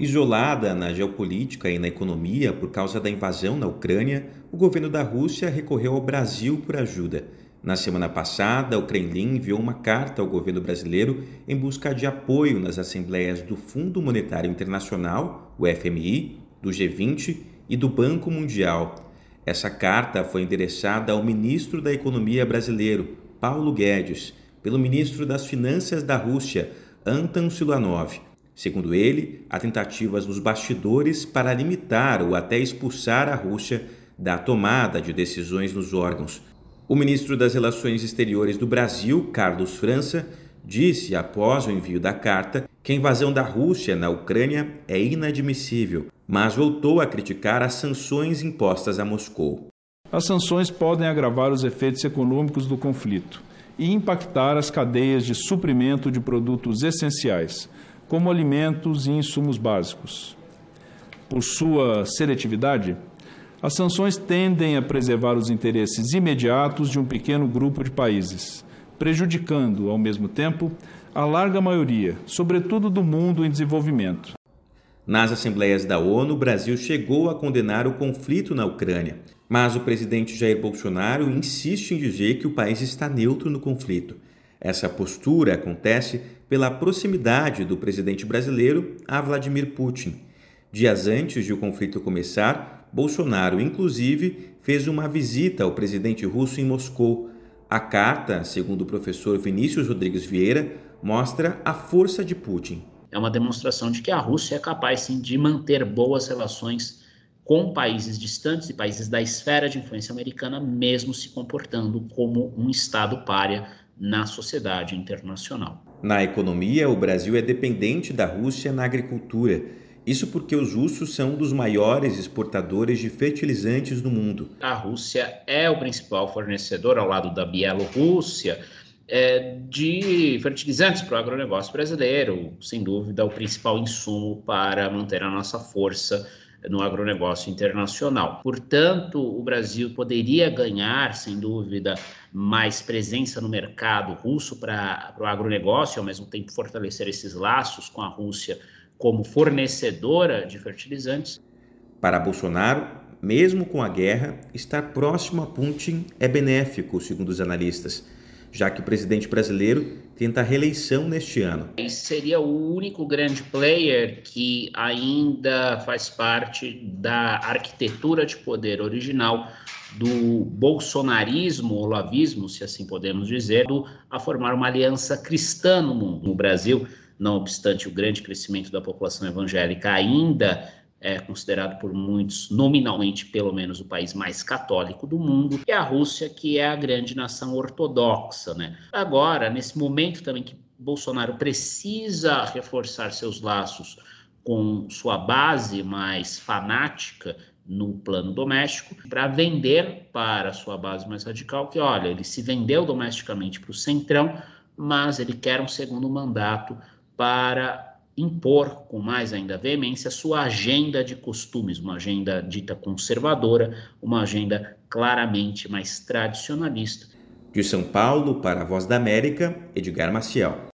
Isolada na geopolítica e na economia por causa da invasão na Ucrânia, o governo da Rússia recorreu ao Brasil por ajuda. Na semana passada, o Kremlin enviou uma carta ao governo brasileiro em busca de apoio nas assembleias do Fundo Monetário Internacional, o FMI, do G20 e do Banco Mundial. Essa carta foi endereçada ao ministro da Economia brasileiro, Paulo Guedes, pelo ministro das Finanças da Rússia, Anton Siluanov Segundo ele, há tentativas nos bastidores para limitar ou até expulsar a Rússia da tomada de decisões nos órgãos. O ministro das Relações Exteriores do Brasil, Carlos França, disse após o envio da carta que a invasão da Rússia na Ucrânia é inadmissível, mas voltou a criticar as sanções impostas a Moscou. As sanções podem agravar os efeitos econômicos do conflito e impactar as cadeias de suprimento de produtos essenciais como alimentos e insumos básicos. Por sua seletividade, as sanções tendem a preservar os interesses imediatos de um pequeno grupo de países, prejudicando, ao mesmo tempo, a larga maioria, sobretudo do mundo em desenvolvimento. Nas assembleias da ONU, o Brasil chegou a condenar o conflito na Ucrânia, mas o presidente Jair Bolsonaro insiste em dizer que o país está neutro no conflito. Essa postura acontece pela proximidade do presidente brasileiro a Vladimir Putin. Dias antes de o conflito começar, Bolsonaro, inclusive, fez uma visita ao presidente russo em Moscou. A carta, segundo o professor Vinícius Rodrigues Vieira, mostra a força de Putin. É uma demonstração de que a Rússia é capaz sim de manter boas relações com países distantes e países da esfera de influência americana, mesmo se comportando como um Estado párea na sociedade internacional. Na economia, o Brasil é dependente da Rússia na agricultura. Isso porque os russos são um dos maiores exportadores de fertilizantes do mundo. A Rússia é o principal fornecedor, ao lado da Bielorrússia, é, de fertilizantes para o agronegócio brasileiro, sem dúvida, o principal insumo para manter a nossa força no agronegócio internacional. Portanto, o Brasil poderia ganhar, sem dúvida, mais presença no mercado russo para o agronegócio, ao mesmo tempo fortalecer esses laços com a Rússia como fornecedora de fertilizantes. Para Bolsonaro, mesmo com a guerra, estar próximo a Putin é benéfico, segundo os analistas já que o presidente brasileiro tenta reeleição neste ano. Esse seria o único grande player que ainda faz parte da arquitetura de poder original do bolsonarismo, ou lavismo, se assim podemos dizer, a formar uma aliança cristã no mundo. No Brasil, não obstante o grande crescimento da população evangélica, ainda é considerado por muitos, nominalmente pelo menos, o país mais católico do mundo, e a Rússia, que é a grande nação ortodoxa. Né? Agora, nesse momento também que Bolsonaro precisa reforçar seus laços com sua base mais fanática no plano doméstico, para vender para sua base mais radical que, olha, ele se vendeu domesticamente para o Centrão, mas ele quer um segundo mandato para impor com mais ainda veemência sua agenda de costumes, uma agenda dita conservadora, uma agenda claramente mais tradicionalista. De São Paulo para a Voz da América, Edgar Maciel.